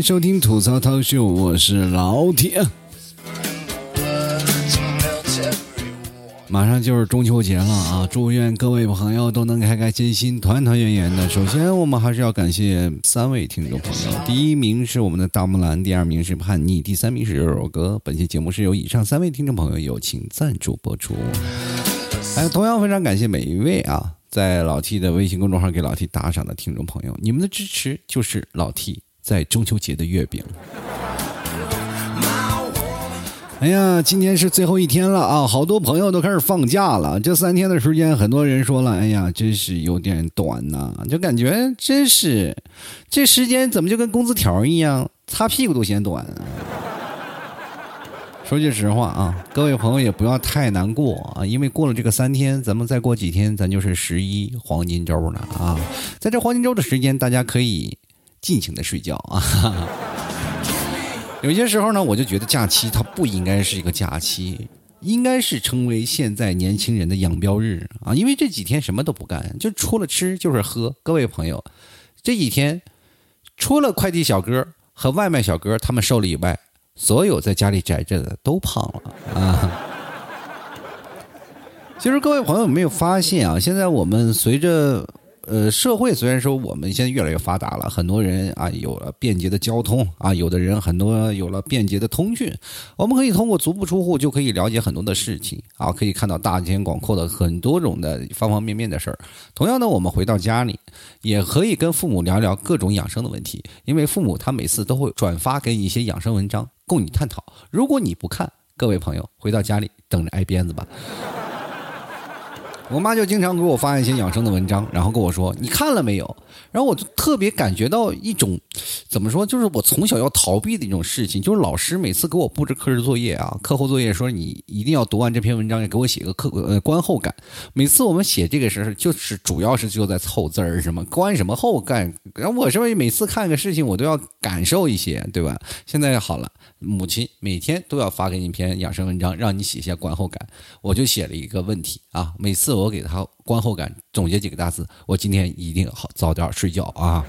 收听吐槽涛秀，我是老铁。马上就是中秋节了啊！祝愿各位朋友都能开开心心、团团圆圆的。首先，我们还是要感谢三位听众朋友，第一名是我们的大木兰，第二名是叛逆，第三名是肉肉哥。本期节目是由以上三位听众朋友友情赞助播出。哎，同样非常感谢每一位啊，在老 T 的微信公众号给老 T 打赏的听众朋友，你们的支持就是老 T 在中秋节的月饼。哎呀，今天是最后一天了啊！好多朋友都开始放假了。这三天的时间，很多人说了：“哎呀，真是有点短呐！”就感觉真是，这时间怎么就跟工资条一样，擦屁股都嫌短。说句实话啊，各位朋友也不要太难过啊，因为过了这个三天，咱们再过几天，咱就是十一黄金周了啊！在这黄金周的时间，大家可以尽情的睡觉啊。有些时候呢，我就觉得假期它不应该是一个假期，应该是成为现在年轻人的养膘日啊！因为这几天什么都不干，就除了吃就是喝。各位朋友，这几天除了快递小哥和外卖小哥他们瘦了以外，所有在家里宅着的都胖了啊！其实各位朋友有没有发现啊？现在我们随着呃，社会虽然说我们现在越来越发达了，很多人啊有了便捷的交通啊，有的人很多有了便捷的通讯，我们可以通过足不出户就可以了解很多的事情啊，可以看到大间广阔的很多种的方方面面的事儿。同样的，我们回到家里也可以跟父母聊聊各种养生的问题，因为父母他每次都会转发给你一些养生文章供你探讨。如果你不看，各位朋友回到家里等着挨鞭子吧。我妈就经常给我发一些养生的文章，然后跟我说：“你看了没有？”然后我就特别感觉到一种，怎么说，就是我从小要逃避的一种事情，就是老师每次给我布置课时作业啊，课后作业说你一定要读完这篇文章，给我写个课呃观后感。每次我们写这个时候，就是主要是就在凑字儿，什么观什么后感。然后我是不是每次看个事情，我都要感受一些，对吧？现在好了，母亲每天都要发给你一篇养生文章，让你写一下观后感。我就写了一个问题啊，每次。我给他观后感总结几个大字，我今天一定好早点睡觉啊！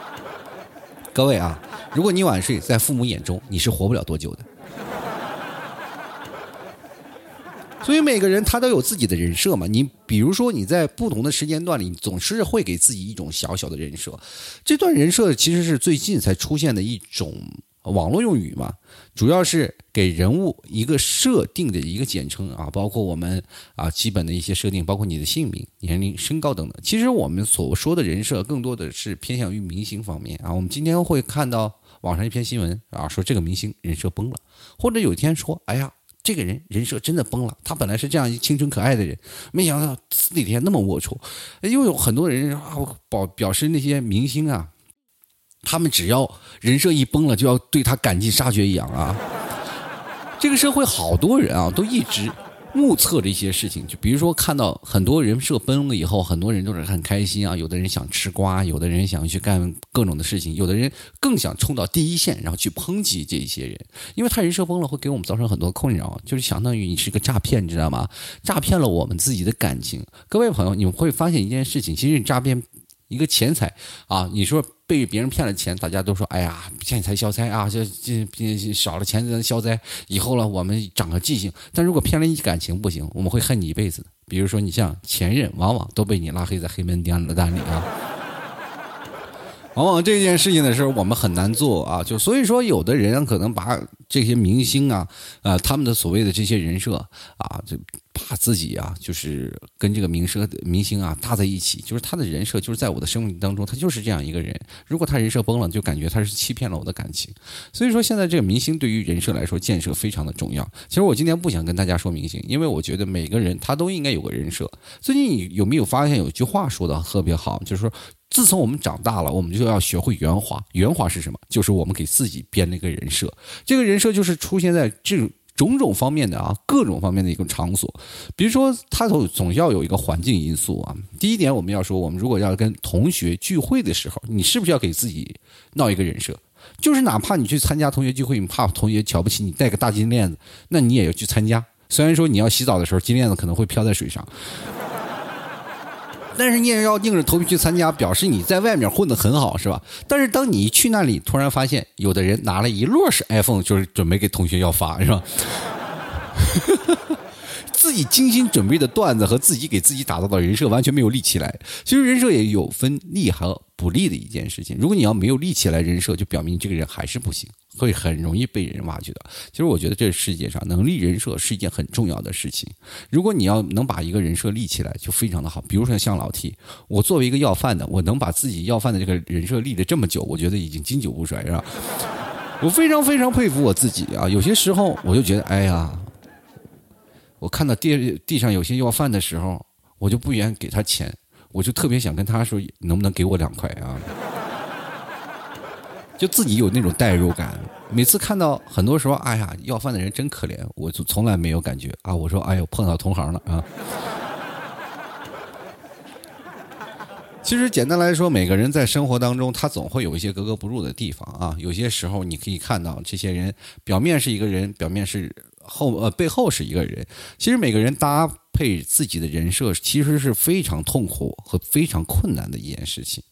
各位啊，如果你晚睡，在父母眼中你是活不了多久的。所以每个人他都有自己的人设嘛。你比如说你在不同的时间段里，你总是会给自己一种小小的人设。这段人设其实是最近才出现的一种网络用语嘛。主要是给人物一个设定的一个简称啊，包括我们啊基本的一些设定，包括你的姓名、年龄、身高等等。其实我们所说的人设，更多的是偏向于明星方面啊。我们今天会看到网上一篇新闻啊，说这个明星人设崩了，或者有一天说，哎呀，这个人人设真的崩了，他本来是这样一清纯可爱的人，没想到那天那么龌龊。又有很多人啊表表示那些明星啊。他们只要人设一崩了，就要对他赶尽杀绝一样啊！这个社会好多人啊，都一直目测着一些事情，就比如说看到很多人设崩了以后，很多人都是很开心啊。有的人想吃瓜，有的人想去干各种的事情，有的人更想冲到第一线，然后去抨击这些人，因为他人设崩了，会给我们造成很多困扰，就是相当于你是个诈骗，你知道吗？诈骗了我们自己的感情。各位朋友，你们会发现一件事情，其实诈骗。一个钱财啊，你说被别人骗了钱，大家都说哎呀，骗财消灾啊，这这少了钱能消灾，以后了我们长个记性。但如果骗了你感情不行，我们会恨你一辈子。比如说你像前任，往往都被你拉黑在黑名单里啊。往往这件事情的时候，我们很难做啊。就所以说，有的人可能把这些明星啊，呃，他们的所谓的这些人设啊，就把自己啊，就是跟这个明设明星啊搭在一起，就是他的人设，就是在我的生命当中，他就是这样一个人。如果他人设崩了，就感觉他是欺骗了我的感情。所以说，现在这个明星对于人设来说建设非常的重要。其实我今天不想跟大家说明星，因为我觉得每个人他都应该有个人设。最近你有没有发现有句话说的特别好，就是说。自从我们长大了，我们就要学会圆滑。圆滑是什么？就是我们给自己编了一个人设。这个人设就是出现在这种种方面的啊，各种方面的一个场所。比如说，他总总要有一个环境因素啊。第一点，我们要说，我们如果要跟同学聚会的时候，你是不是要给自己闹一个人设？就是哪怕你去参加同学聚会，你怕同学瞧不起你，戴个大金链子，那你也要去参加。虽然说你要洗澡的时候，金链子可能会飘在水上。但是你也要硬着头皮去参加，表示你在外面混得很好，是吧？但是当你一去那里，突然发现有的人拿了一摞是 iPhone，就是准备给同学要发，是吧？自己精心准备的段子和自己给自己打造的人设完全没有立起来。其实人设也有分利和不利的一件事情。如果你要没有立起来人设，就表明这个人还是不行，会很容易被人挖掘的。其实我觉得这世界上能立人设是一件很重要的事情。如果你要能把一个人设立起来，就非常的好。比如说像老 T，我作为一个要饭的，我能把自己要饭的这个人设立了这么久，我觉得已经经久不衰，是吧？我非常非常佩服我自己啊！有些时候我就觉得，哎呀。我看到地地上有些要饭的时候，我就不愿给他钱，我就特别想跟他说，能不能给我两块啊？就自己有那种代入感。每次看到很多时候，哎呀，要饭的人真可怜，我就从来没有感觉啊。我说，哎呦，碰到同行了啊。其实简单来说，每个人在生活当中，他总会有一些格格不入的地方啊。有些时候，你可以看到这些人表面是一个人，表面是。后呃背后是一个人，其实每个人搭配自己的人设，其实是非常痛苦和非常困难的一件事情。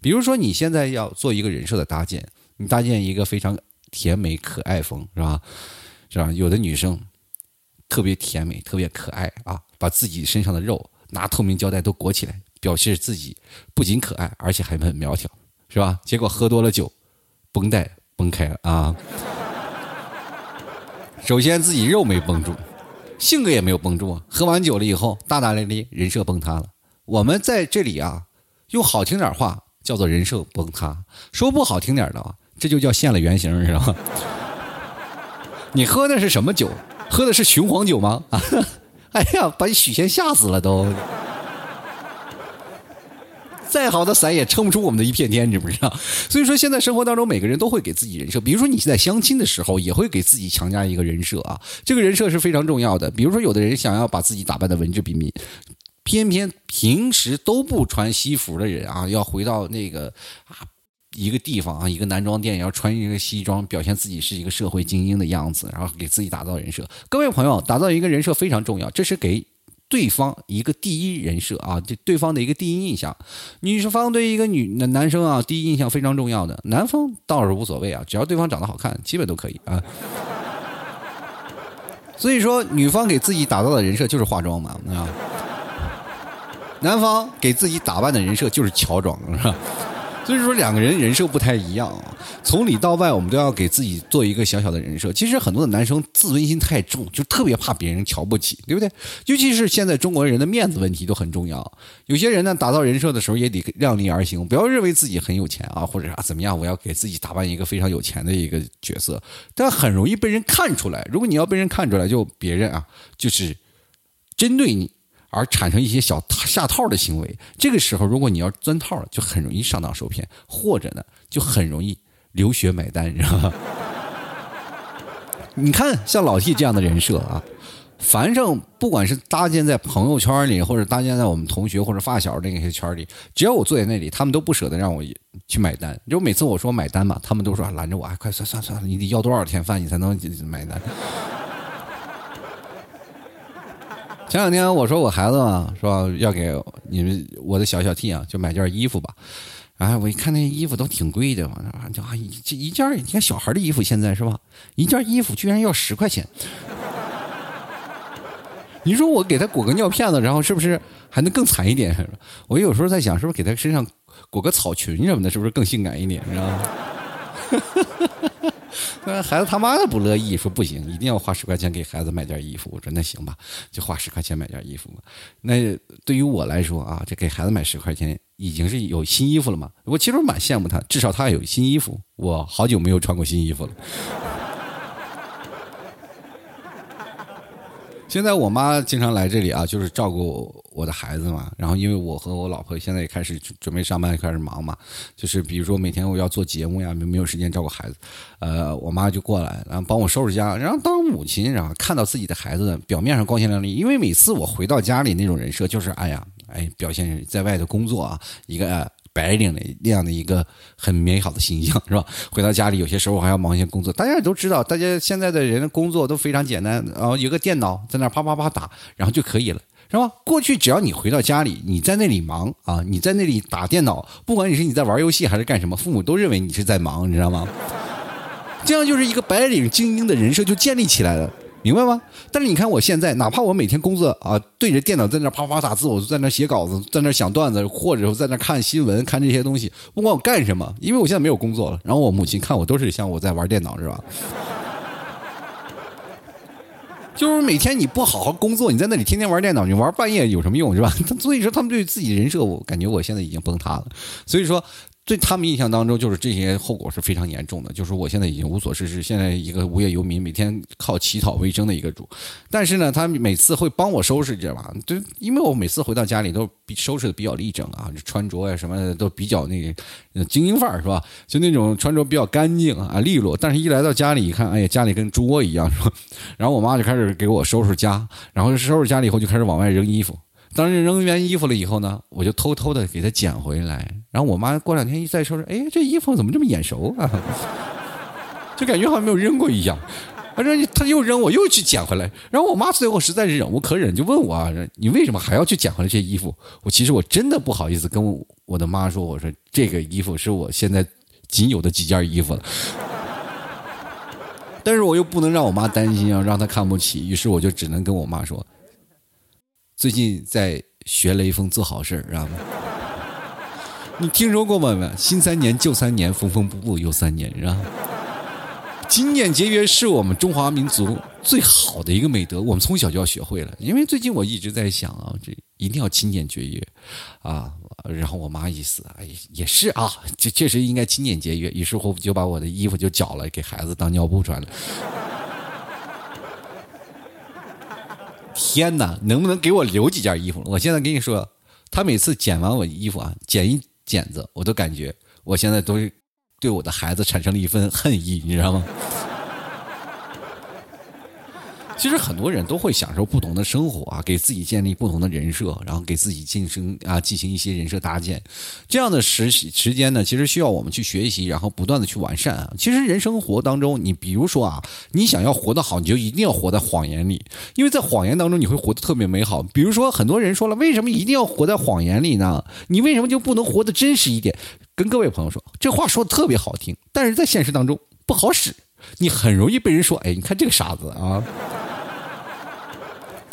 比如说你现在要做一个人设的搭建，你搭建一个非常甜美可爱风，是吧？是吧？有的女生特别甜美，特别可爱啊，把自己身上的肉拿透明胶带都裹起来，表示自己不仅可爱，而且还很苗条，是吧？结果喝多了酒，绷带崩开了啊。首先自己肉没绷住，性格也没有绷住啊！喝完酒了以后，大大咧咧，人设崩塌了。我们在这里啊，用好听点话叫做人设崩塌，说不好听点的啊，这就叫现了原形，知道吗？你喝的是什么酒？喝的是雄黄酒吗？啊！哎呀，把许仙吓死了都。再好的伞也撑不出我们的一片天，你知不知道？所以说，现在生活当中，每个人都会给自己人设。比如说，你在相亲的时候，也会给自己强加一个人设啊。这个人设是非常重要的。比如说，有的人想要把自己打扮的文质彬彬，偏偏平时都不穿西服的人啊，要回到那个啊一个地方啊，一个男装店，要穿一个西装，表现自己是一个社会精英的样子，然后给自己打造人设。各位朋友，打造一个人设非常重要，这是给。对方一个第一人设啊，这对方的一个第一印象，女方对一个女男男生啊，第一印象非常重要的。男方倒是无所谓啊，只要对方长得好看，基本都可以啊。所以说，女方给自己打造的人设就是化妆嘛，啊，男方给自己打扮的人设就是乔装，是吧？所以说两个人人设不太一样，从里到外我们都要给自己做一个小小的人设。其实很多的男生自尊心太重，就特别怕别人瞧不起，对不对？尤其是现在中国人的面子问题都很重要。有些人呢，打造人设的时候也得量力而行，不要认为自己很有钱啊，或者啊怎么样，我要给自己打扮一个非常有钱的一个角色，但很容易被人看出来。如果你要被人看出来，就别人啊就是针对你。而产生一些小下套的行为，这个时候如果你要钻套，就很容易上当受骗，或者呢，就很容易流血买单，你知道吗？你看，像老 T 这样的人设啊，反正不管是搭建在朋友圈里，或者搭建在我们同学或者发小那些圈里，只要我坐在那里，他们都不舍得让我去买单。就每次我说买单嘛，他们都说拦着我，哎，快算算算了，你得要多少天饭你才能买单？前两天我说我孩子嘛，说要给你们我的小小 T 啊，就买件衣服吧。哎，我一看那衣服都挺贵的嘛，就啊一一件，你看小孩的衣服现在是吧？一件衣服居然要十块钱。你说我给他裹个尿片子，然后是不是还能更惨一点？我有时候在想，是不是给他身上裹个草裙什么的，是不是更性感一点？你知道吗？那孩子他妈的不乐意，说不行，一定要花十块钱给孩子买件衣服。我说那行吧，就花十块钱买件衣服吧。那对于我来说啊，这给孩子买十块钱已经是有新衣服了嘛。我其实蛮羡慕他，至少他有新衣服。我好久没有穿过新衣服了。现在我妈经常来这里啊，就是照顾我的孩子嘛。然后因为我和我老婆现在也开始准备上班，开始忙嘛。就是比如说每天我要做节目呀，没没有时间照顾孩子，呃，我妈就过来，然后帮我收拾家。然后当母亲，然后看到自己的孩子表面上光鲜亮丽，因为每次我回到家里那种人设就是，哎呀，哎，表现在外的工作啊，一个白领的那样的一个很美好的形象，是吧？回到家里，有些时候还要忙一些工作。大家也都知道，大家现在的人的工作都非常简单，然后有个电脑在那啪啪啪打，然后就可以了，是吧？过去只要你回到家里，你在那里忙啊，你在那里打电脑，不管你是你在玩游戏还是干什么，父母都认为你是在忙，你知道吗？这样就是一个白领精英的人设就建立起来了。明白吗？但是你看我现在，哪怕我每天工作啊，对着电脑在那啪啪打字，我就在那写稿子，在那想段子，或者在那看新闻、看这些东西，不管我干什么，因为我现在没有工作了。然后我母亲看我都是像我在玩电脑，是吧？就是每天你不好好工作，你在那里天天玩电脑，你玩半夜有什么用，是吧？所以说他们对自己人设，我感觉我现在已经崩塌了。所以说。对他们印象当中，就是这些后果是非常严重的。就是我现在已经无所事事，现在一个无业游民，每天靠乞讨为生的一个主。但是呢，他每次会帮我收拾，知道吧？就因为我每次回到家里都收拾的比较立整啊，穿着呀什么的都比较那个精英范儿，是吧？就那种穿着比较干净啊，利落。但是一来到家里一看，哎呀，家里跟猪窝一样，是吧？然后我妈就开始给我收拾家，然后收拾家里以后就开始往外扔衣服。当时扔完衣服了以后呢，我就偷偷的给他捡回来。然后我妈过两天一再收拾，哎，这衣服怎么这么眼熟啊？就感觉好像没有扔过一样。反正他又扔，我又去捡回来。然后我妈最后实在忍无可忍，就问我啊：“你为什么还要去捡回来这些衣服？”我其实我真的不好意思跟我的妈说，我说这个衣服是我现在仅有的几件衣服了。但是我又不能让我妈担心啊，让她看不起。于是我就只能跟我妈说。最近在学雷锋做好事知道吗？你听说过吗？新三年旧三年，缝缝补补又三年，是吧？勤俭节约是我们中华民族最好的一个美德，我们从小就要学会了。因为最近我一直在想啊，这一定要勤俭节约啊。然后我妈一死，哎，也是啊，这确实应该勤俭节约。于是乎就把我的衣服就绞了，给孩子当尿布穿了。天哪，能不能给我留几件衣服？我现在跟你说，他每次剪完我衣服啊，剪一剪子，我都感觉我现在都对我的孩子产生了一份恨意，你知道吗？其实很多人都会享受不同的生活啊，给自己建立不同的人设，然后给自己晋升啊，进行一些人设搭建。这样的时时间呢，其实需要我们去学习，然后不断的去完善啊。其实人生活当中，你比如说啊，你想要活得好，你就一定要活在谎言里，因为在谎言当中你会活得特别美好。比如说很多人说了，为什么一定要活在谎言里呢？你为什么就不能活得真实一点？跟各位朋友说，这话说的特别好听，但是在现实当中不好使，你很容易被人说，哎，你看这个傻子啊。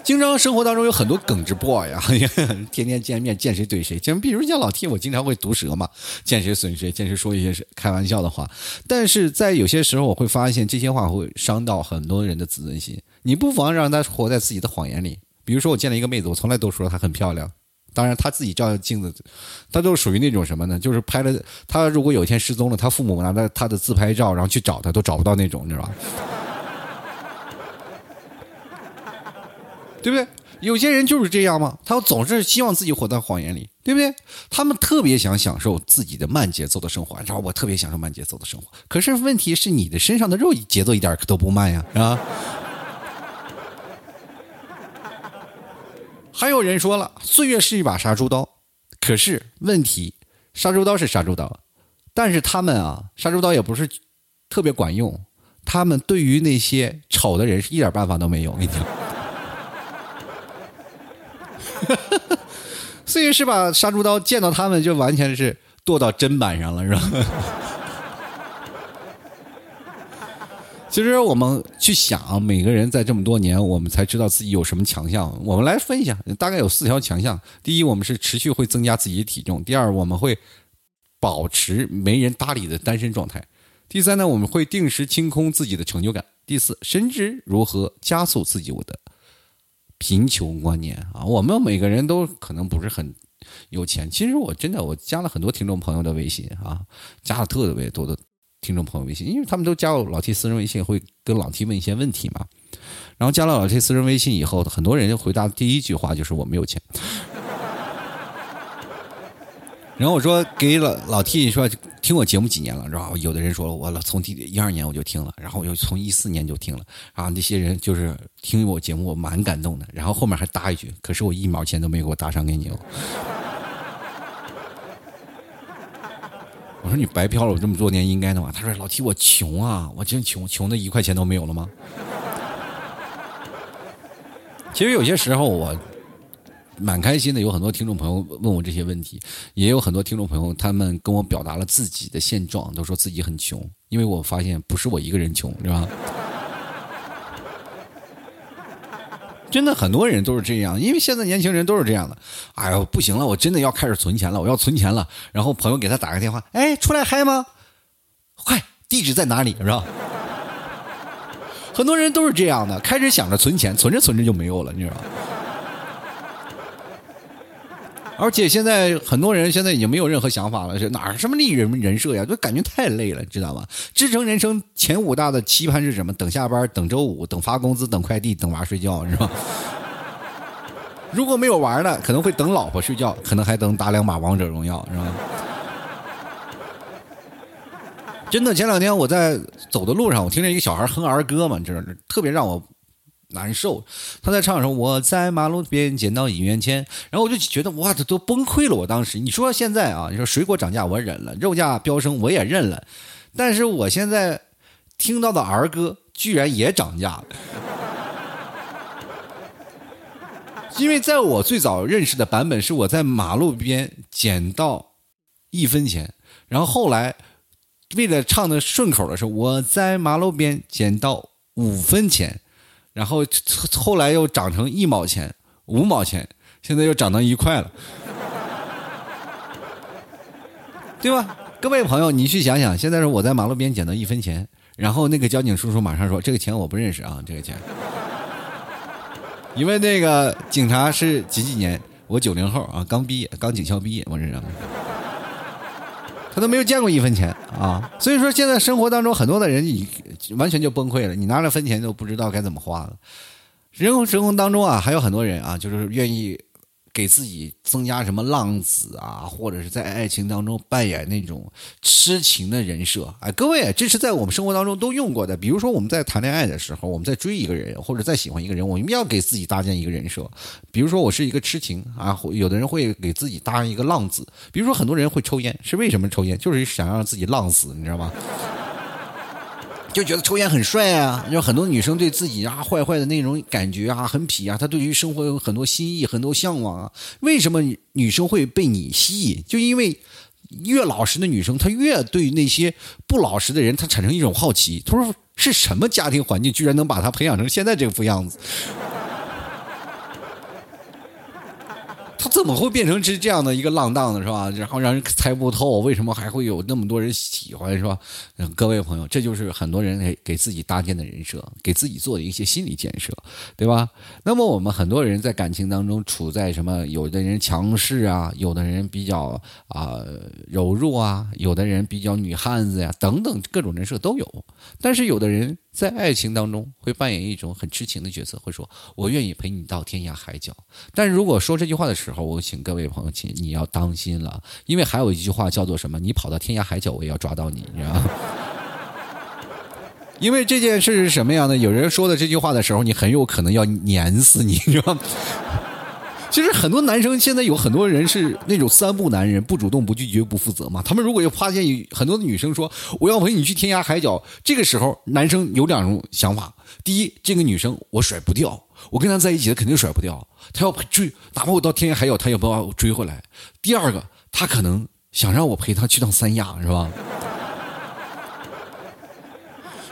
经常生活当中有很多耿直 boy 呀，天天见面见谁怼谁。就比如像老 T，我经常会毒舌嘛，见谁损谁，见谁说一些开玩笑的话。但是在有些时候，我会发现这些话会伤到很多人的自尊心。你不妨让他活在自己的谎言里。比如说，我见了一个妹子，我从来都说她很漂亮。当然，她自己照镜子，她都属于那种什么呢？就是拍了她如果有一天失踪了，她父母拿着她的自拍照，然后去找她，都找不到那种，你知道吧？对不对？有些人就是这样嘛，他总是希望自己活在谎言里，对不对？他们特别想享受自己的慢节奏的生活，然后我特别享受慢节奏的生活。可是问题是，你的身上的肉节奏一点都不慢呀，啊！还有人说了，岁月是一把杀猪刀，可是问题，杀猪刀是杀猪刀，但是他们啊，杀猪刀也不是特别管用，他们对于那些丑的人是一点办法都没有，我跟你讲。岁月是把杀猪刀，见到他们就完全是剁到砧板上了，是吧？其实我们去想，每个人在这么多年，我们才知道自己有什么强项。我们来分一下，大概有四条强项：第一，我们是持续会增加自己的体重；第二，我们会保持没人搭理的单身状态；第三呢，我们会定时清空自己的成就感；第四，深知如何加速自己我的。贫穷观念啊，我们每个人都可能不是很有钱。其实我真的，我加了很多听众朋友的微信啊，加了特别多的听众朋友微信，因为他们都加我老 T 私人微信，会跟老 T 问一些问题嘛。然后加了老 T 私人微信以后，很多人就回答第一句话就是我没有钱。然后我说给老老 T 说听我节目几年了，然后有的人说我老从第一二年我就听了，然后又从一四年就听了，然后那些人就是听我节目我蛮感动的，然后后面还搭一句，可是我一毛钱都没给我搭上给你哦。我说你白嫖了我这么多年应该的嘛。他说老 T 我穷啊，我真穷，穷的一块钱都没有了吗？其实有些时候我蛮开心的，有很多听众朋友问我这些问题，也有很多听众朋友他们跟我表达了自己的现状，都说自己很穷，因为我发现不是我一个人穷，是吧？真的很多人都是这样，因为现在年轻人都是这样的。哎呦，不行了，我真的要开始存钱了，我要存钱了。然后朋友给他打个电话，哎，出来嗨吗？快，地址在哪里？是吧？很多人都是这样的，开始想着存钱，存着存着就没有了，你知道吗？而且现在很多人现在已经没有任何想法了，是哪什么立人人设呀？就感觉太累了，知道吗？支撑人生前五大的期盼是什么？等下班，等周五，等发工资，等快递，等娃睡觉，是吧？如果没有玩的，可能会等老婆睡觉，可能还等打两把王者荣耀，是吧？真的，前两天我在走的路上，我听见一个小孩哼儿歌嘛，你知道特别让我。难受，他在唱的时候，我在马路边捡到一元钱，然后我就觉得哇，这都崩溃了。我当时，你说现在啊，你说水果涨价我忍了，肉价飙升我也认了，但是我现在听到的儿歌居然也涨价了，因为在我最早认识的版本是我在马路边捡到一分钱，然后后来为了唱的顺口的时候，我在马路边捡到五分钱。然后后来又涨成一毛钱、五毛钱，现在又涨到一块了，对吧？各位朋友，你去想想，现在是我在马路边捡到一分钱，然后那个交警叔叔马上说：“这个钱我不认识啊，这个钱。”因为那个警察是几几年？我九零后啊，刚毕业，刚警校毕业，我认识。他都没有见过一分钱啊，所以说现在生活当中很多的人，你完全就崩溃了，你拿着分钱都不知道该怎么花了。人生生活当中啊，还有很多人啊，就是愿意。给自己增加什么浪子啊，或者是在爱情当中扮演那种痴情的人设？哎，各位，这是在我们生活当中都用过的。比如说我们在谈恋爱的时候，我们在追一个人或者在喜欢一个人，我们要给自己搭建一个人设。比如说我是一个痴情啊，有的人会给自己搭一个浪子。比如说很多人会抽烟，是为什么抽烟？就是想让自己浪死，你知道吗？就觉得抽烟很帅啊！有很多女生对自己啊坏坏的那种感觉啊很痞啊，她对于生活有很多心意、很多向往啊。为什么女生会被你吸引？就因为越老实的女生，她越对那些不老实的人，她产生一种好奇。她说：“是什么家庭环境，居然能把她培养成现在这副样子？”他怎么会变成这这样的一个浪荡的，是吧？然后让人猜不透，为什么还会有那么多人喜欢，是吧？各位朋友，这就是很多人给给自己搭建的人设，给自己做的一些心理建设，对吧？那么我们很多人在感情当中处在什么？有的人强势啊，有的人比较啊柔弱啊，有的人比较女汉子呀，等等各种人设都有。但是有的人。在爱情当中，会扮演一种很痴情的角色，会说“我愿意陪你到天涯海角”。但如果说这句话的时候，我请各位朋友，请你要当心了，因为还有一句话叫做什么？你跑到天涯海角，我也要抓到你，你知道吗？因为这件事是什么样的？有人说的这句话的时候，你很有可能要碾死你，你知道吗？其实很多男生现在有很多人是那种三不男人，不主动、不拒绝、不负责嘛。他们如果有发现有很多的女生说我要陪你去天涯海角，这个时候男生有两种想法：第一，这个女生我甩不掉，我跟她在一起，她肯定甩不掉，她要追，哪怕我到天涯海角，她也不把我追回来。第二个，她可能想让我陪她去趟三亚，是吧？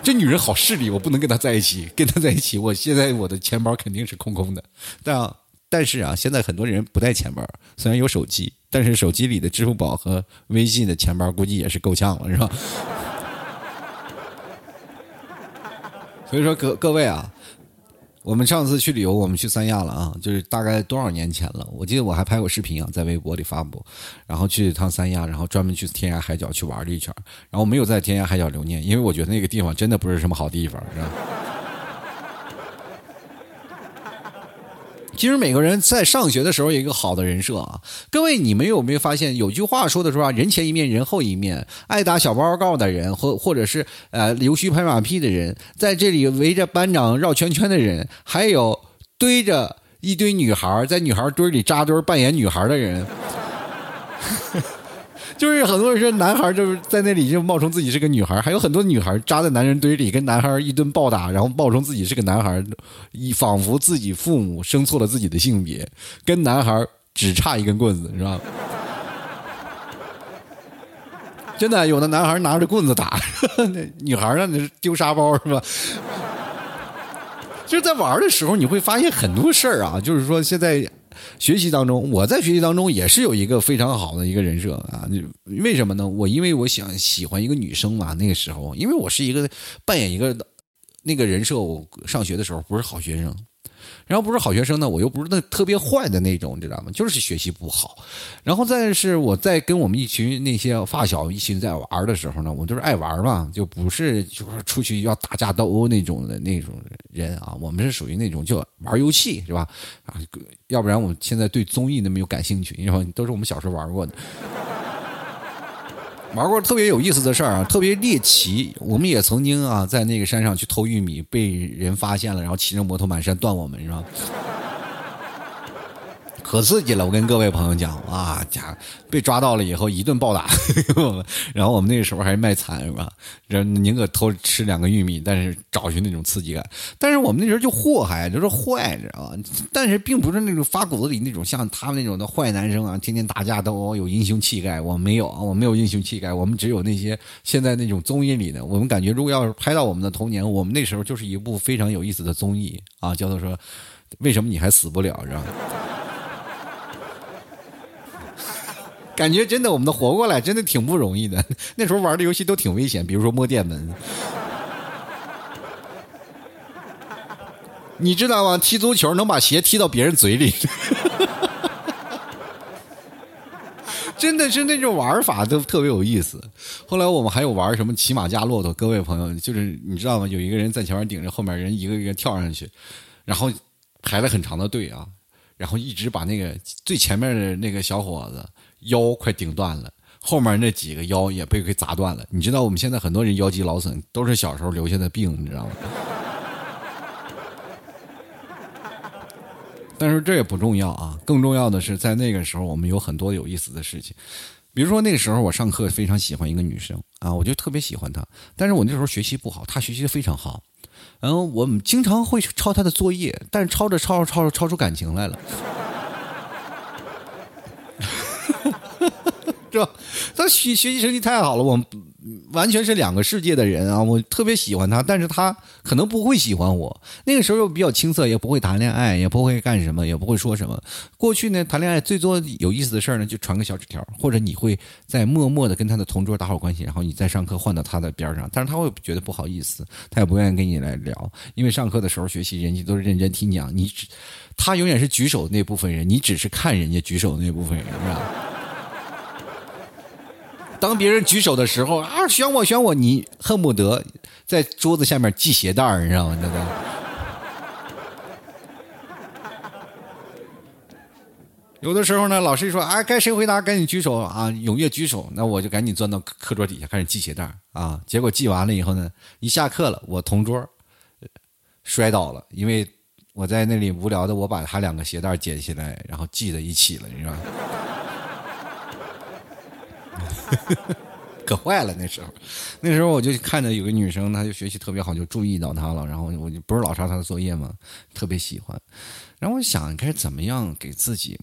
这女人好势利，我不能跟她在一起，跟她在一起，我现在我的钱包肯定是空空的，但。但是啊，现在很多人不带钱包，虽然有手机，但是手机里的支付宝和微信的钱包估计也是够呛了，是吧？所以说，各各位啊，我们上次去旅游，我们去三亚了啊，就是大概多少年前了？我记得我还拍过视频啊，在微博里发布，然后去一趟三亚，然后专门去天涯海角去玩了一圈，然后没有在天涯海角留念，因为我觉得那个地方真的不是什么好地方，是吧？其实每个人在上学的时候有一个好的人设啊，各位你们有没有发现有句话说的是吧？人前一面，人后一面。爱打小报告的人，或或者是呃溜须拍马屁的人，在这里围着班长绕圈圈的人，还有堆着一堆女孩在女孩堆里扎堆扮演女孩的人。就是很多人说男孩就是在那里就冒充自己是个女孩，还有很多女孩扎在男人堆里跟男孩一顿暴打，然后冒充自己是个男孩，以仿佛自己父母生错了自己的性别，跟男孩只差一根棍子，是吧？真的，有的男孩拿着棍子打，那女孩呢？那是丢沙包是吧？就是在玩的时候，你会发现很多事儿啊。就是说，现在学习当中，我在学习当中也是有一个非常好的一个人设啊。为什么呢？我因为我想喜欢一个女生嘛。那个时候，因为我是一个扮演一个那个人设，我上学的时候不是好学生。然后不是好学生呢，我又不是那特别坏的那种，你知道吗？就是学习不好。然后再是我在跟我们一群那些发小一起在玩的时候呢，我就是爱玩嘛，就不是就是出去要打架斗殴那种的那种人啊。我们是属于那种就玩游戏是吧？啊，要不然我现在对综艺那么有感兴趣，因为都是我们小时候玩过的。玩过特别有意思的事儿啊，特别猎奇。我们也曾经啊，在那个山上去偷玉米，被人发现了，然后骑着摩托满山断我们，是吧？可刺激了！我跟各位朋友讲啊，家被抓到了以后一顿暴打，然后我们那时候还卖惨是吧？人宁可偷吃两个玉米，但是找寻那种刺激感。但是我们那时候就祸害，就是坏，知道吧？但是并不是那种发骨子里那种像他们那种的坏男生啊，天天打架斗殴，有英雄气概。我没有啊，我没有英雄气概。我们只有那些现在那种综艺里的。我们感觉如果要是拍到我们的童年，我们那时候就是一部非常有意思的综艺啊，叫做说为什么你还死不了，知道吗？感觉真的，我们都活过来，真的挺不容易的。那时候玩的游戏都挺危险，比如说摸电门。你知道吗？踢足球能把鞋踢到别人嘴里，真的是那种玩法都特别有意思。后来我们还有玩什么骑马加骆驼，各位朋友，就是你知道吗？有一个人在前面顶着，后面人一个一个跳上去，然后排了很长的队啊，然后一直把那个最前面的那个小伙子。腰快顶断了，后面那几个腰也被给砸断了。你知道我们现在很多人腰肌劳损，都是小时候留下的病，你知道吗？但是这也不重要啊，更重要的是在那个时候我们有很多有意思的事情。比如说那个时候我上课非常喜欢一个女生啊，我就特别喜欢她，但是我那时候学习不好，她学习的非常好，然后我们经常会抄她的作业，但是抄着抄着抄着抄出感情来了。是吧？她学学习成绩太好了，我们完全是两个世界的人啊！我特别喜欢他，但是他可能不会喜欢我。那个时候又比较青涩，也不会谈恋爱，也不会干什么，也不会说什么。过去呢，谈恋爱最多有意思的事儿呢，就传个小纸条，或者你会在默默的跟他的同桌打好关系，然后你在上课换到他的边上，但是他会觉得不好意思，他也不愿意跟你来聊，因为上课的时候学习，人家都是认真听讲，你只他永远是举手那部分人，你只是看人家举手那部分人，是吧？当别人举手的时候啊，选我选我，你恨不得在桌子下面系鞋带儿，你知道吗？那个。有的时候呢，老师说啊，该谁回答赶紧举手啊，踊跃举手，那我就赶紧钻到课桌底下开始系鞋带啊。结果系完了以后呢，一下课了，我同桌摔倒了，因为我在那里无聊的，我把他两个鞋带捡起来，然后系在一起了，你知道吗？可坏了那时候，那时候我就看着有个女生，她就学习特别好，就注意到她了。然后我就不是老抄她的作业嘛，特别喜欢。然后我想该怎么样给自己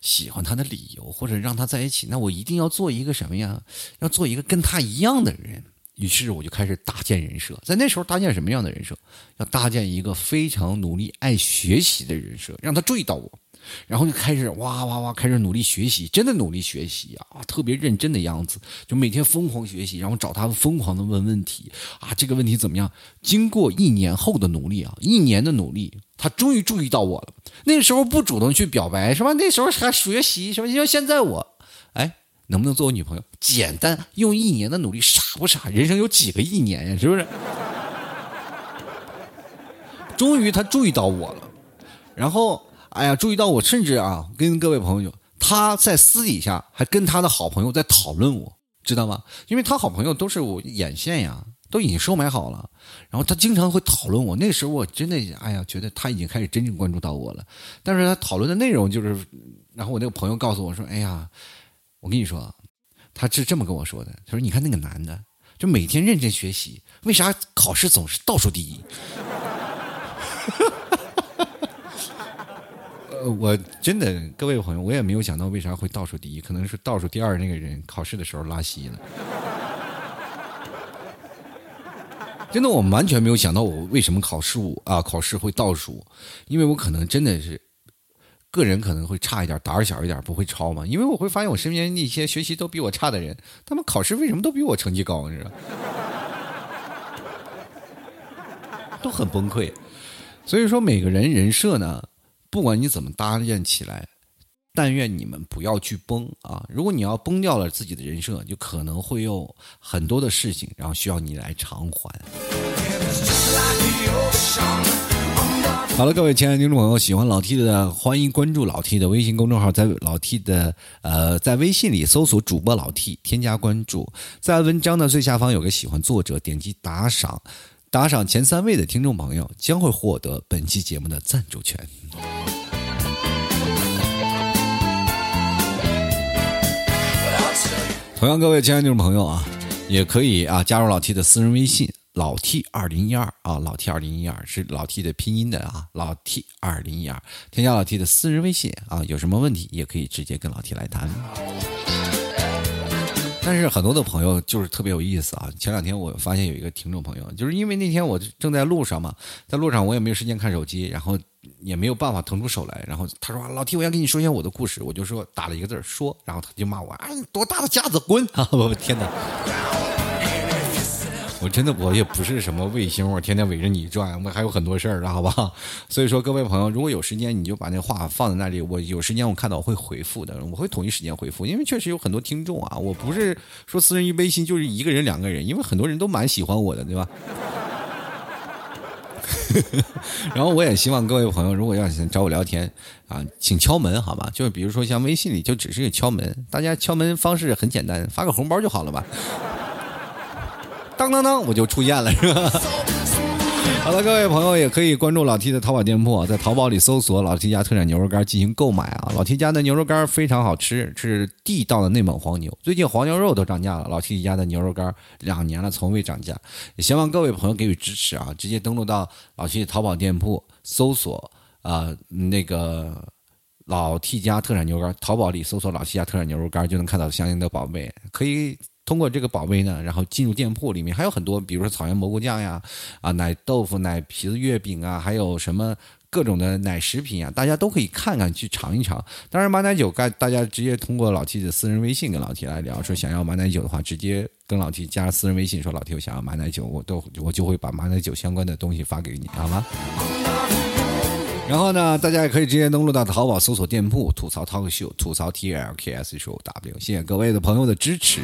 喜欢她的理由，或者让她在一起。那我一定要做一个什么呀？要做一个跟她一样的人。于是我就开始搭建人设。在那时候搭建什么样的人设？要搭建一个非常努力、爱学习的人设，让她注意到我。然后就开始哇哇哇，开始努力学习，真的努力学习啊，特别认真的样子，就每天疯狂学习，然后找他疯狂的问问题啊，这个问题怎么样？经过一年后的努力啊，一年的努力，他终于注意到我了。那时候不主动去表白是吧？那时候还学习什么？因为现在我，哎，能不能做我女朋友？简单，用一年的努力，傻不傻？人生有几个一年呀？是不是？终于他注意到我了，然后。哎呀，注意到我，甚至啊，跟各位朋友，他在私底下还跟他的好朋友在讨论我，知道吗？因为他好朋友都是我眼线呀，都已经收买好了，然后他经常会讨论我。那时候我真的，哎呀，觉得他已经开始真正关注到我了。但是他讨论的内容就是，然后我那个朋友告诉我说：“哎呀，我跟你说，他是这么跟我说的：“他说你看那个男的，就每天认真学习，为啥考试总是倒数第一？” 呃，我真的各位朋友，我也没有想到为啥会倒数第一，可能是倒数第二那个人考试的时候拉稀了。真的，我完全没有想到我为什么考试啊考试会倒数，因为我可能真的是个人可能会差一点，胆儿小一点，不会抄嘛。因为我会发现我身边那些学习都比我差的人，他们考试为什么都比我成绩高？你知道？都很崩溃。所以说，每个人人设呢，不管你怎么搭建起来。但愿你们不要去崩啊！如果你要崩掉了自己的人设，就可能会有很多的事情，然后需要你来偿还。好了，各位亲爱的听众朋友，喜欢老 T 的，欢迎关注老 T 的微信公众号，在老 T 的呃，在微信里搜索主播老 T，添加关注，在文章的最下方有个喜欢作者，点击打赏，打赏前三位的听众朋友将会获得本期节目的赞助权。同样，各位亲爱的听众朋友啊，也可以啊加入老 T 的私人微信，老 T 二零一二啊，老 T 二零一二是老 T 的拼音的啊，老 T 二零一二，添加老 T 的私人微信啊，有什么问题也可以直接跟老 T 来谈。但是很多的朋友就是特别有意思啊！前两天我发现有一个听众朋友，就是因为那天我正在路上嘛，在路上我也没有时间看手机，然后也没有办法腾出手来，然后他说：“老 T，我要跟你说一下我的故事。”我就说打了一个字说，然后他就骂我：“哎，多大的架子，滚！”啊，我天哪！我真的我也不是什么卫星，我天天围着你转，我还有很多事儿的，好不好？所以说，各位朋友，如果有时间，你就把那话放在那里，我有时间我看到我会回复的，我会统一时间回复，因为确实有很多听众啊，我不是说私人一微信就是一个人两个人，因为很多人都蛮喜欢我的，对吧？然后我也希望各位朋友，如果要想找我聊天啊，请敲门好吧？就比如说像微信里就只是个敲门，大家敲门方式很简单，发个红包就好了吧。当当当，我就出现了，是吧？好了，各位朋友也可以关注老 T 的淘宝店铺，在淘宝里搜索“老 T 家特产牛肉干”进行购买啊。老 T 家的牛肉干非常好吃，是地道的内蒙黄牛。最近黄牛肉都涨价了，老 T 家的牛肉干两年了从未涨价。也希望各位朋友给予支持啊！直接登录到老 T 淘宝店铺搜索啊那个老 T 家特产牛肉干，淘宝里搜索“老 T 家特产牛肉干”就能看到相应的宝贝，可以。通过这个宝贝呢，然后进入店铺里面还有很多，比如说草原蘑菇酱呀，啊奶豆腐、奶皮子月饼啊，还有什么各种的奶食品啊，大家都可以看看去尝一尝。当然马奶酒，该大家直接通过老 T 的私人微信跟老 T 来聊，说想要马奶酒的话，直接跟老 T 加私人微信，说老 T 我想要马奶酒，我都我就会把马奶酒相关的东西发给你，好吗？然后呢，大家也可以直接登录到淘宝搜索店铺“吐槽 talk show”，吐槽 T L K S show W。谢谢各位的朋友的支持，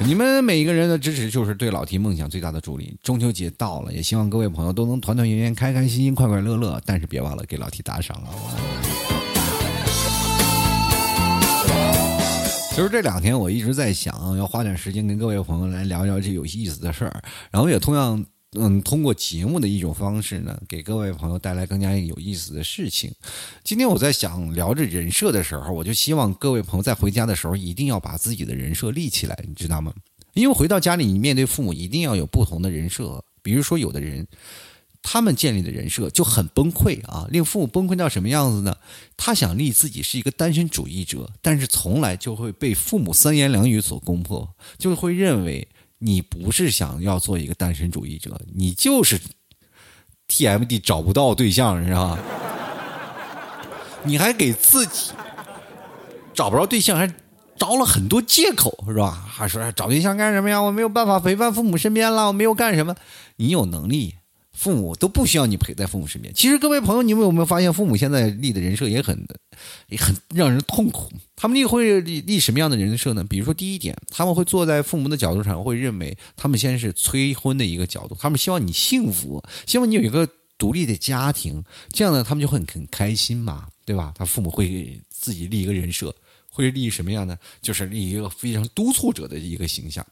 你们每一个人的支持就是对老 T 梦想最大的助力。中秋节到了，也希望各位朋友都能团团圆圆、开开心心、快快乐乐。但是别忘了给老 T 打赏啊。其实这两天我一直在想，要花点时间跟各位朋友来聊聊这有意思的事儿，然后也同样。嗯，通过节目的一种方式呢，给各位朋友带来更加有意思的事情。今天我在想聊着人设的时候，我就希望各位朋友在回家的时候一定要把自己的人设立起来，你知道吗？因为回到家里，你面对父母一定要有不同的人设。比如说，有的人他们建立的人设就很崩溃啊，令父母崩溃到什么样子呢？他想立自己是一个单身主义者，但是从来就会被父母三言两语所攻破，就会认为。你不是想要做一个单身主义者，你就是 TMD 找不到对象，是吧？你还给自己找不着对象，还找了很多借口，是吧？还说找对象干什么呀？我没有办法陪伴父母身边了，我没有干什么。你有能力。父母都不需要你陪在父母身边。其实各位朋友，你们有没有发现，父母现在立的人设也很，也很让人痛苦。他们立会立立什么样的人设呢？比如说，第一点，他们会坐在父母的角度上，会认为他们先是催婚的一个角度，他们希望你幸福，希望你有一个独立的家庭，这样呢，他们就会很开心嘛，对吧？他父母会自己立一个人设，会立什么样呢？就是立一个非常督促者的一个形象。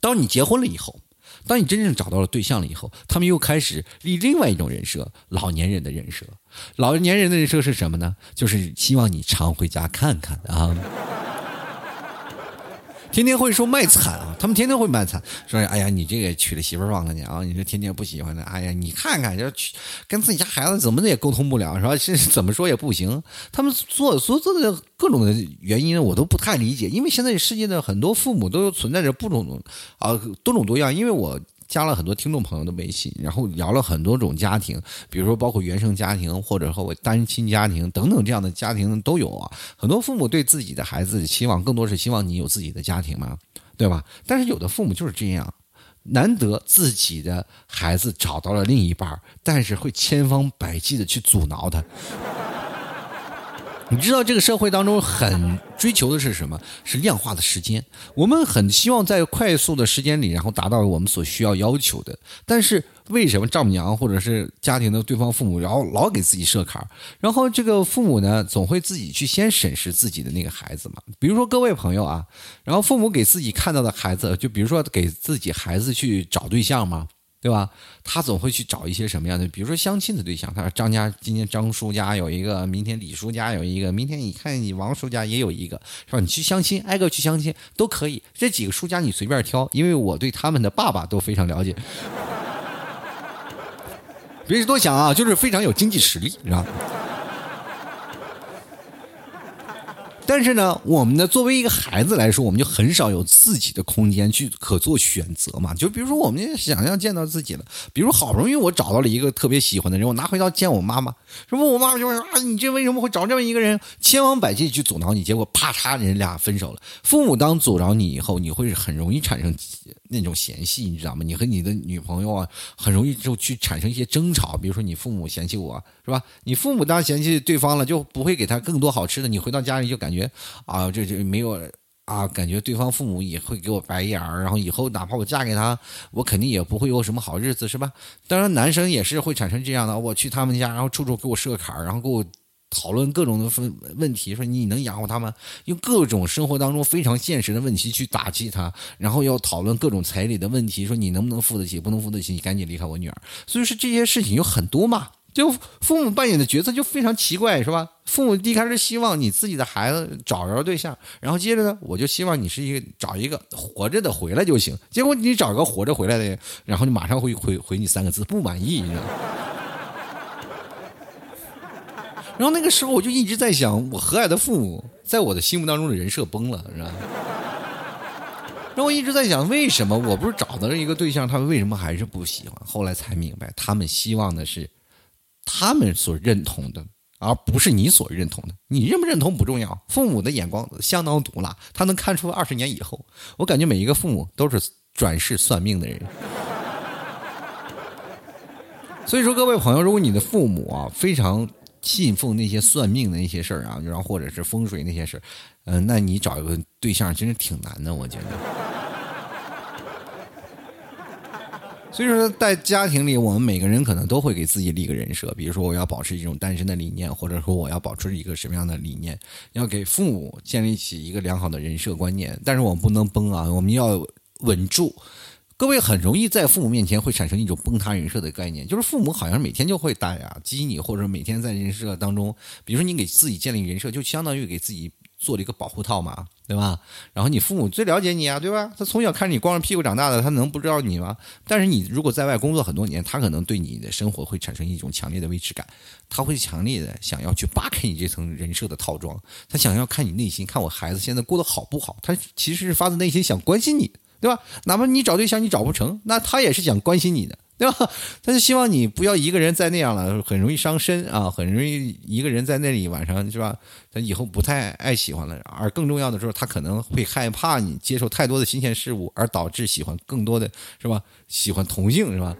当你结婚了以后。当你真正找到了对象了以后，他们又开始立另外一种人设，老年人的人设。老年人的人设是什么呢？就是希望你常回家看看啊。天天会说卖惨啊，他们天天会卖惨，说哎呀，你这个娶了媳妇忘了你啊，你这天天不喜欢的，哎呀，你看看，要娶跟自己家孩子怎么的也沟通不了，是吧？是怎么说也不行。他们做所做的各种的原因，我都不太理解。因为现在世界的很多父母都存在着不种啊多种多样。因为我加了很多听众朋友的微信，然后聊了很多种家庭，比如说包括原生家庭，或者和我单亲家庭等等这样的家庭都有啊。很多父母对自己的孩子期望，更多是希望你有自己的家庭嘛。对吧？但是有的父母就是这样，难得自己的孩子找到了另一半但是会千方百计的去阻挠他。你知道这个社会当中很追求的是什么？是量化的时间。我们很希望在快速的时间里，然后达到我们所需要要求的。但是为什么丈母娘或者是家庭的对方父母，然后老给自己设坎儿？然后这个父母呢，总会自己去先审视自己的那个孩子嘛。比如说各位朋友啊，然后父母给自己看到的孩子，就比如说给自己孩子去找对象嘛。对吧？他总会去找一些什么样的，比如说相亲的对象。他说张家今天张叔家有一个，明天李叔家有一个，明天你看你王叔家也有一个，是吧？你去相亲，挨个去相亲都可以。这几个叔家你随便挑，因为我对他们的爸爸都非常了解。别多想啊，就是非常有经济实力，是吧？但是呢，我们呢，作为一个孩子来说，我们就很少有自己的空间去可做选择嘛。就比如说，我们想要见到自己的，比如好不容易我找到了一个特别喜欢的人，我拿回到见我妈妈，什么我妈妈就说啊，你这为什么会找这么一个人？千方百计去阻挠你，结果啪嚓，人俩分手了。父母当阻挠你以后，你会很容易产生那种嫌隙，你知道吗？你和你的女朋友啊，很容易就去产生一些争吵。比如说，你父母嫌弃我是吧？你父母当嫌弃对方了，就不会给他更多好吃的。你回到家里就感觉。觉啊，这这没有啊，感觉对方父母也会给我白眼儿，然后以后哪怕我嫁给他，我肯定也不会有什么好日子，是吧？当然，男生也是会产生这样的，我去他们家，然后处处给我设坎儿，然后给我讨论各种的问问题，说你能养活他吗？用各种生活当中非常现实的问题去打击他，然后要讨论各种彩礼的问题，说你能不能付得起？不能付得起，你赶紧离开我女儿。所以说这些事情有很多嘛。就父母扮演的角色就非常奇怪，是吧？父母一开始希望你自己的孩子找着对象，然后接着呢，我就希望你是一个找一个活着的回来就行。结果你找个活着回来的，然后你马上会回回你三个字不满意，你知道吗？然后那个时候我就一直在想，我和蔼的父母在我的心目当中的人设崩了，是吧？然后我一直在想，为什么我不是找到了一个对象，他们为什么还是不喜欢？后来才明白，他们希望的是。他们所认同的，而不是你所认同的。你认不认同不重要，父母的眼光相当毒辣，他能看出二十年以后。我感觉每一个父母都是转世算命的人。所以说，各位朋友，如果你的父母啊非常信奉那些算命的那些事儿啊，然后或者是风水那些事儿，嗯，那你找一个对象真是挺难的，我觉得。所以说，在家庭里，我们每个人可能都会给自己立个人设，比如说我要保持一种单身的理念，或者说我要保持一个什么样的理念，要给父母建立起一个良好的人设观念。但是我们不能崩啊，我们要稳住。各位很容易在父母面前会产生一种崩塌人设的概念，就是父母好像每天就会打击你，或者每天在人设当中，比如说你给自己建立人设，就相当于给自己。做了一个保护套嘛，对吧？然后你父母最了解你啊，对吧？他从小看着你光着屁股长大的，他能不知道你吗？但是你如果在外工作很多年，他可能对你的生活会产生一种强烈的未知感，他会强烈的想要去扒开你这层人设的套装，他想要看你内心，看我孩子现在过得好不好？他其实是发自内心想关心你，对吧？哪怕你找对象你找不成，那他也是想关心你的。对吧？他就希望你不要一个人在那样了，很容易伤身啊，很容易一个人在那里晚上是吧？他以后不太爱喜欢了，而更重要的时候，他可能会害怕你接受太多的新鲜事物，而导致喜欢更多的是吧？喜欢同性是吧？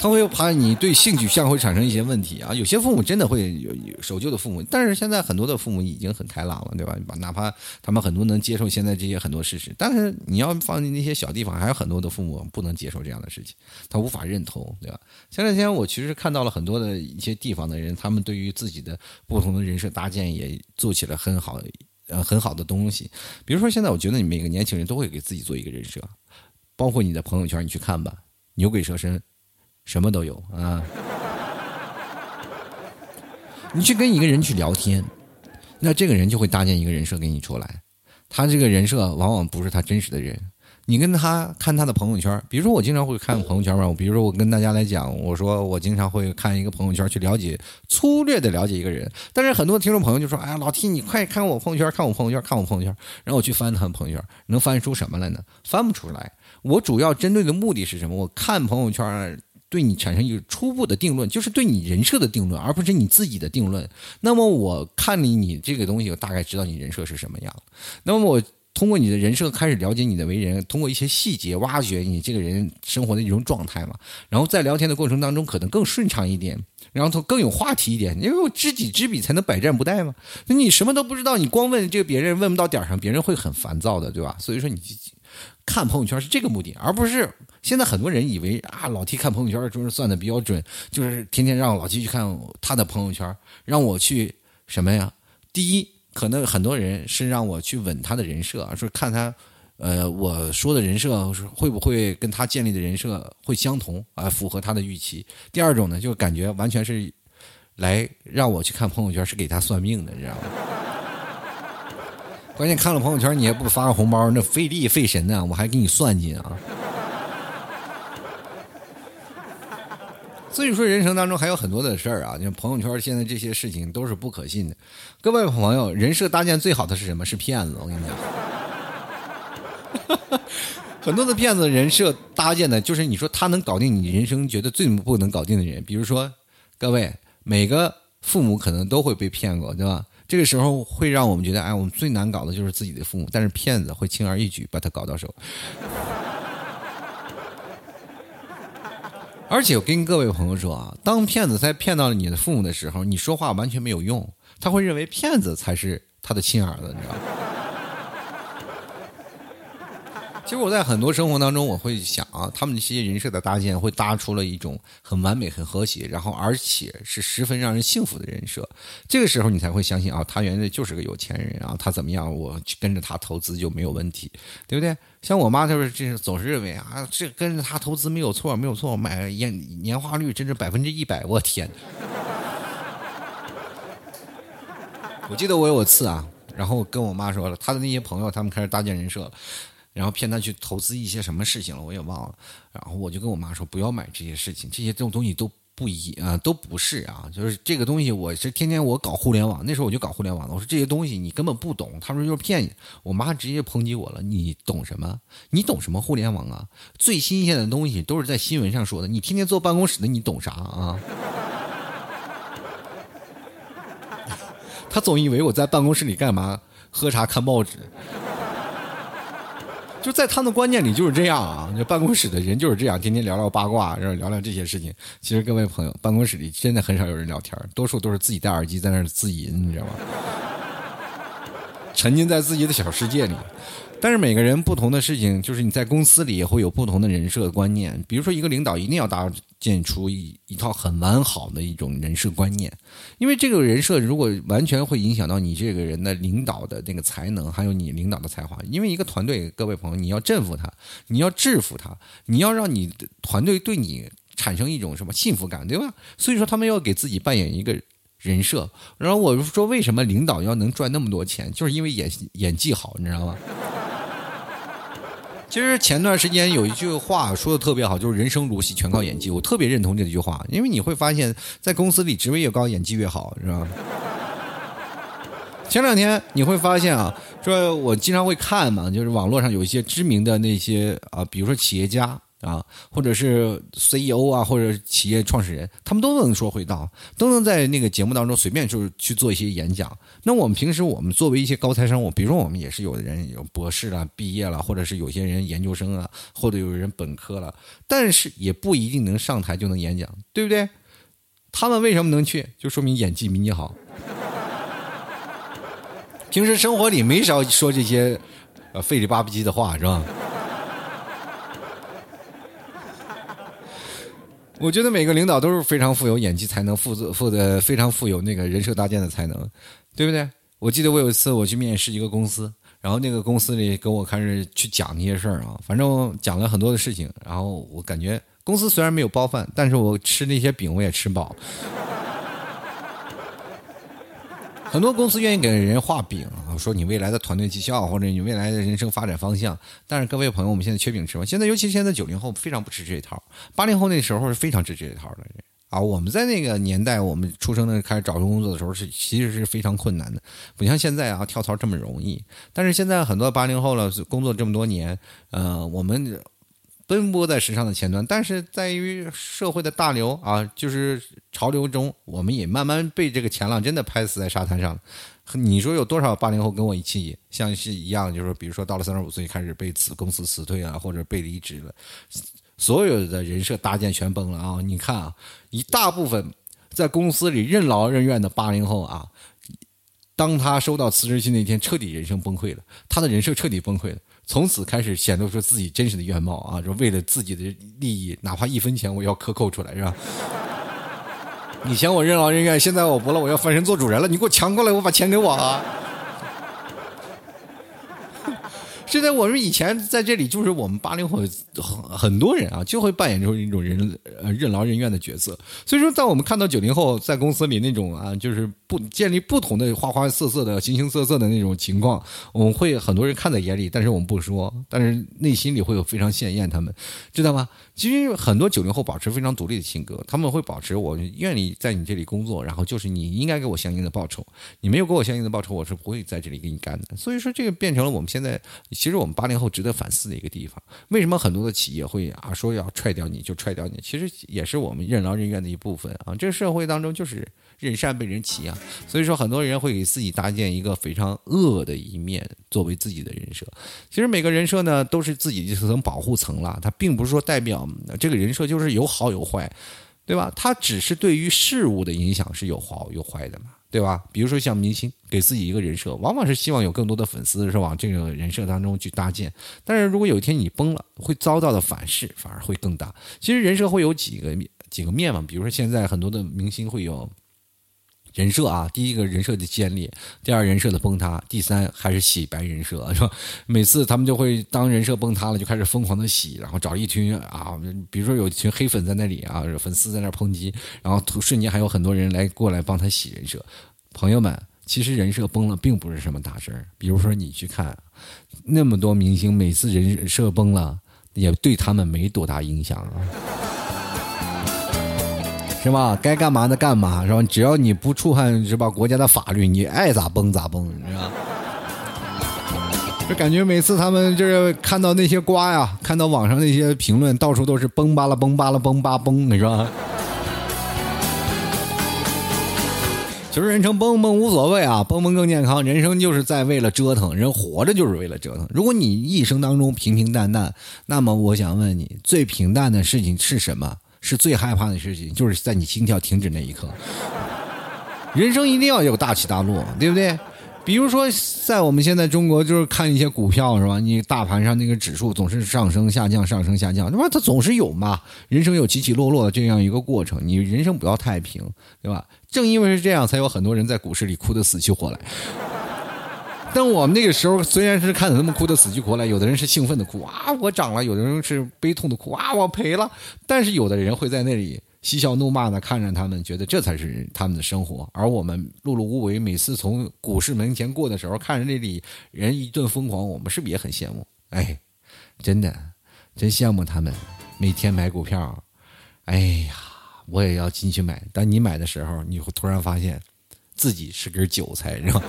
他会怕你对性取向会产生一些问题啊，有些父母真的会有守旧的父母，但是现在很多的父母已经很开朗了，对吧？哪怕他们很多能接受现在这些很多事实，但是你要放进那些小地方，还有很多的父母不能接受这样的事情，他无法认同，对吧？前两天我其实看到了很多的一些地方的人，他们对于自己的不同的人设搭建也做起了很好呃很好的东西，比如说现在我觉得你每个年轻人都会给自己做一个人设，包括你的朋友圈，你去看吧，牛鬼蛇神。什么都有啊！你去跟一个人去聊天，那这个人就会搭建一个人设给你出来。他这个人设往往不是他真实的人。你跟他看他的朋友圈，比如说我经常会看朋友圈嘛，比如说我跟大家来讲，我说我经常会看一个朋友圈去了解，粗略的了解一个人。但是很多听众朋友就说：“哎呀，老 T，你快看我朋友圈，看我朋友圈，看我朋友圈。”然后我去翻他的朋友圈，能翻出什么来呢？翻不出来。我主要针对的目的是什么？我看朋友圈，对你产生一个初步的定论，就是对你人设的定论，而不是你自己的定论。那么我看你你这个东西，我大概知道你人设是什么样。那么我。通过你的人设开始了解你的为人，通过一些细节挖掘你这个人生活的一种状态嘛，然后在聊天的过程当中可能更顺畅一点，然后更有话题一点，因为我知己知彼才能百战不殆嘛。那你什么都不知道，你光问这个别人问不到点儿上，别人会很烦躁的，对吧？所以说你看朋友圈是这个目的，而不是现在很多人以为啊老 T 看朋友圈就是算的比较准，就是天天让老 T 去看他的朋友圈，让我去什么呀？第一。可能很多人是让我去稳他的人设，说看他，呃，我说的人设会不会跟他建立的人设会相同啊，符合他的预期。第二种呢，就感觉完全是来让我去看朋友圈，是给他算命的，你知道吗？关键看了朋友圈，你也不发个红包，那费力费神呢，我还给你算计啊。所以说，人生当中还有很多的事儿啊，就朋友圈现在这些事情都是不可信的。各位朋友，人设搭建最好的是什么？是骗子。我跟你讲，很多的骗子人设搭建的就是你说他能搞定你人生觉得最不能搞定的人。比如说，各位每个父母可能都会被骗过，对吧？这个时候会让我们觉得，哎，我们最难搞的就是自己的父母，但是骗子会轻而易举把他搞到手。而且我跟各位朋友说啊，当骗子在骗到了你的父母的时候，你说话完全没有用，他会认为骗子才是他的亲儿子，你知道吗？其实我在很多生活当中，我会想啊，他们这些人设的搭建会搭出了一种很完美、很和谐，然后而且是十分让人幸福的人设。这个时候你才会相信啊，他原来就是个有钱人啊，他怎么样，我去跟着他投资就没有问题，对不对？像我妈就是这总是认为啊，这跟着他投资没有错，没有错，买年年化率真是百分之一百，我天！我记得我有次啊，然后跟我妈说了，他的那些朋友他们开始搭建人设了。然后骗他去投资一些什么事情了，我也忘了。然后我就跟我妈说，不要买这些事情，这些这种东西都不一啊，都不是啊。就是这个东西，我是天天我搞互联网，那时候我就搞互联网的。我说这些东西你根本不懂，他说就是骗你。我妈直接抨击我了，你懂什么？你懂什么互联网啊？最新鲜的东西都是在新闻上说的，你天天坐办公室的，你懂啥啊？他总以为我在办公室里干嘛？喝茶看报纸。就在他的观念里就是这样啊，就办公室的人就是这样，天天聊聊八卦，然后聊聊这些事情。其实各位朋友，办公室里真的很少有人聊天，多数都是自己戴耳机在那儿自淫，你知道吗？沉浸在自己的小世界里。但是每个人不同的事情，就是你在公司里也会有不同的人设观念。比如说，一个领导一定要搭建出一一套很完好的一种人设观念，因为这个人设如果完全会影响到你这个人的领导的那个才能，还有你领导的才华。因为一个团队，各位朋友，你要征服他，你要制服他，你要让你团队对你产生一种什么幸福感，对吧？所以说，他们要给自己扮演一个。人设，然后我说为什么领导要能赚那么多钱，就是因为演演技好，你知道吗？其实前段时间有一句话说的特别好，就是人生如戏，全靠演技。我特别认同这句话，因为你会发现在公司里职位越高，演技越好，是吧？前两天你会发现啊，说我经常会看嘛，就是网络上有一些知名的那些啊，比如说企业家。啊，或者是 CEO 啊，或者企业创始人，他们都能说会道，都能在那个节目当中随便就是去做一些演讲。那我们平时我们作为一些高材生，我比如说我们也是有的人有博士了，毕业了，或者是有些人研究生啊，或者有人本科了，但是也不一定能上台就能演讲，对不对？他们为什么能去？就说明演技比你好。平时生活里没少说这些呃费里巴不叽的话，是吧？我觉得每个领导都是非常富有演技才能，负责负责非常富有那个人设搭建的才能，对不对？我记得我有一次我去面试一个公司，然后那个公司里跟我开始去讲那些事儿啊，反正讲了很多的事情，然后我感觉公司虽然没有包饭，但是我吃那些饼我也吃饱。很多公司愿意给人画饼啊，说你未来的团队绩效或者你未来的人生发展方向。但是各位朋友，我们现在缺饼吃吗？现在尤其现在九零后非常不吃这一套，八零后那时候是非常吃这一套的啊。我们在那个年代，我们出生的开始找工作的时候是其实是非常困难的，不像现在啊跳槽这么容易。但是现在很多八零后了，工作这么多年，呃，我们。奔波在时尚的前端，但是在于社会的大流啊，就是潮流中，我们也慢慢被这个前浪真的拍死在沙滩上了。你说有多少八零后跟我一起像是一样，就是比如说到了三十五岁开始被辞公司辞退啊，或者被离职了，所有的人设搭建全崩了啊！你看啊，一大部分在公司里任劳任怨的八零后啊，当他收到辞职信那天，彻底人生崩溃了，他的人设彻底崩溃了。从此开始显露出自己真实的原貌啊！说为了自己的利益，哪怕一分钱我要克扣出来，是吧？以前我任劳任怨，现在我不了，我要翻身做主人了。你给我抢过来，我把钱给我啊！现在我们以前在这里，就是我们八零后很很多人啊，就会扮演出一种人呃任劳任怨的角色。所以说，当我们看到九零后在公司里那种啊，就是不建立不同的花花色色的、形形色色的那种情况，我们会很多人看在眼里，但是我们不说，但是内心里会有非常羡艳他们，知道吗？其实很多九零后保持非常独立的性格，他们会保持我愿意在你这里工作，然后就是你应该给我相应的报酬，你没有给我相应的报酬，我是不会在这里给你干的。所以说，这个变成了我们现在。其实我们八零后值得反思的一个地方，为什么很多的企业会啊说要踹掉你就踹掉你？其实也是我们任劳任怨的一部分啊。这个社会当中就是人善被人欺啊，所以说很多人会给自己搭建一个非常恶的一面作为自己的人设。其实每个人设呢都是自己的一层保护层了，它并不是说代表这个人设就是有好有坏，对吧？它只是对于事物的影响是有好有坏的嘛。对吧？比如说像明星给自己一个人设，往往是希望有更多的粉丝是往这个人设当中去搭建。但是如果有一天你崩了，会遭到的反噬反而会更大。其实人设会有几个几个面嘛，比如说现在很多的明星会有。人设啊，第一个人设的建立，第二人设的崩塌，第三还是洗白人设，是吧？每次他们就会当人设崩塌了，就开始疯狂的洗，然后找一群啊，比如说有一群黑粉在那里啊，粉丝在那抨击，然后瞬间还有很多人来过来帮他洗人设。朋友们，其实人设崩了并不是什么大事儿。比如说你去看那么多明星，每次人设崩了，也对他们没多大影响啊。是吧？该干嘛的干嘛，是吧？只要你不触犯是吧国家的法律，你爱咋崩咋崩，是吧？就感觉每次他们就是看到那些瓜呀，看到网上那些评论，到处都是崩巴了崩巴了崩巴崩，你说？其实人生崩崩无所谓啊，崩崩更健康。人生就是在为了折腾，人活着就是为了折腾。如果你一生当中平平淡淡，那么我想问你，最平淡的事情是什么？是最害怕的事情，就是在你心跳停止那一刻。人生一定要有大起大落，对不对？比如说，在我们现在中国，就是看一些股票，是吧？你大盘上那个指数总是上升下降，上升下降，那么它总是有嘛。人生有起起落落的这样一个过程，你人生不要太平，对吧？正因为是这样，才有很多人在股市里哭得死去活来。但我们那个时候虽然是看着他们哭得死去活来，有的人是兴奋的哭啊，我涨了；有的人是悲痛的哭啊，我赔了。但是有的人会在那里嬉笑怒骂的看着他们，觉得这才是他们的生活。而我们碌碌无为，每次从股市门前过的时候，看着那里人一顿疯狂，我们是不是也很羡慕？哎，真的，真羡慕他们每天买股票。哎呀，我也要进去买。当你买的时候，你会突然发现自己是根韭菜，是吧？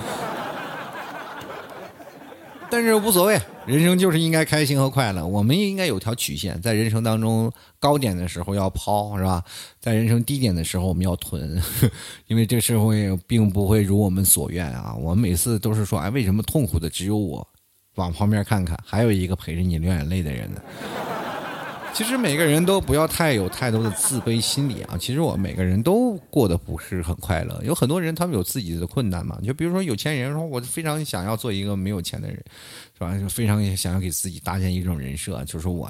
但是无所谓，人生就是应该开心和快乐。我们也应该有条曲线，在人生当中高点的时候要抛，是吧？在人生低点的时候我们要囤，因为这社会并不会如我们所愿啊。我们每次都是说，哎，为什么痛苦的只有我？往旁边看看，还有一个陪着你流眼泪的人呢。其实每个人都不要太有太多的自卑心理啊！其实我们每个人都过得不是很快乐，有很多人他们有自己的困难嘛。就比如说有钱人说，我非常想要做一个没有钱的人，是吧？就非常想要给自己搭建一种人设，就是我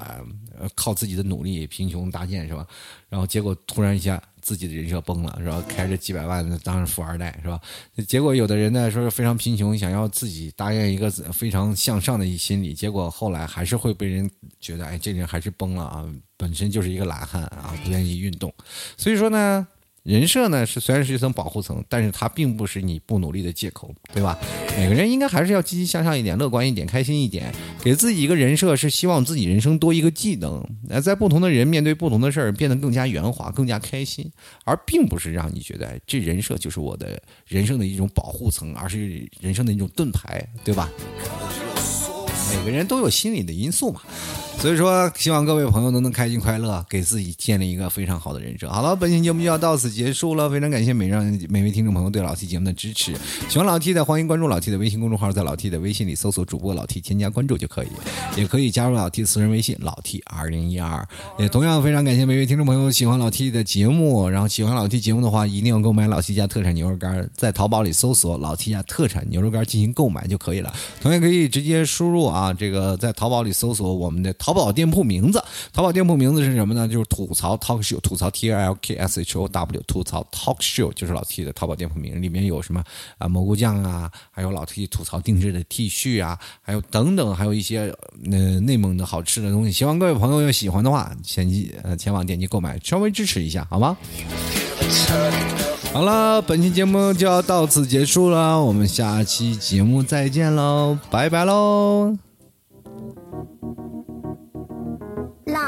靠自己的努力贫穷搭建，是吧？然后结果突然一下。自己的人设崩了，是吧？开着几百万的当富二代，是吧？结果有的人呢说是非常贫穷，想要自己搭建一个非常向上的一心理，结果后来还是会被人觉得，哎，这人还是崩了啊！本身就是一个懒汉啊，不愿意运动。所以说呢，人设呢是虽然是一层保护层，但是它并不是你不努力的借口，对吧？每个人应该还是要积极向上一点，乐观一点，开心一点，给自己一个人设是希望自己人生多一个技能，那在不同的人面对不同的事儿变得更加圆滑、更加开心，而并不是让你觉得这人设就是我的人生的一种保护层，而是人生的一种盾牌，对吧？每个人都有心理的因素嘛。所以说，希望各位朋友都能开心快乐，给自己建立一个非常好的人设。好了，本期节目就要到此结束了，非常感谢每让每位听众朋友对老 T 节目的支持。喜欢老 T 的，欢迎关注老 T 的微信公众号，在老 T 的微信里搜索主播老 T，添加关注就可以，也可以加入老 T 私人微信老 T 二零一二。也同样非常感谢每位听众朋友喜欢老 T 的节目，然后喜欢老 T 节目的话，一定要购买老 T 家特产牛肉干，在淘宝里搜索老 T 家特产牛肉干进行购买就可以了。同样可以直接输入啊，这个在淘宝里搜索我们的淘淘宝店铺名。字淘宝店铺名字是什么呢？就是吐槽 talk show，吐槽 T L K S H O W，吐槽 talk show 就是老 T 的淘宝店铺名，里面有什么啊蘑菇酱啊，还有老 T 吐槽定制的 T 恤啊，还有等等，还有一些呃内蒙的好吃的东西。希望各位朋友要喜欢的话，前期呃前往点击购买，稍微支持一下好吗？好了，本期节目就要到此结束了，我们下期节目再见喽，拜拜喽。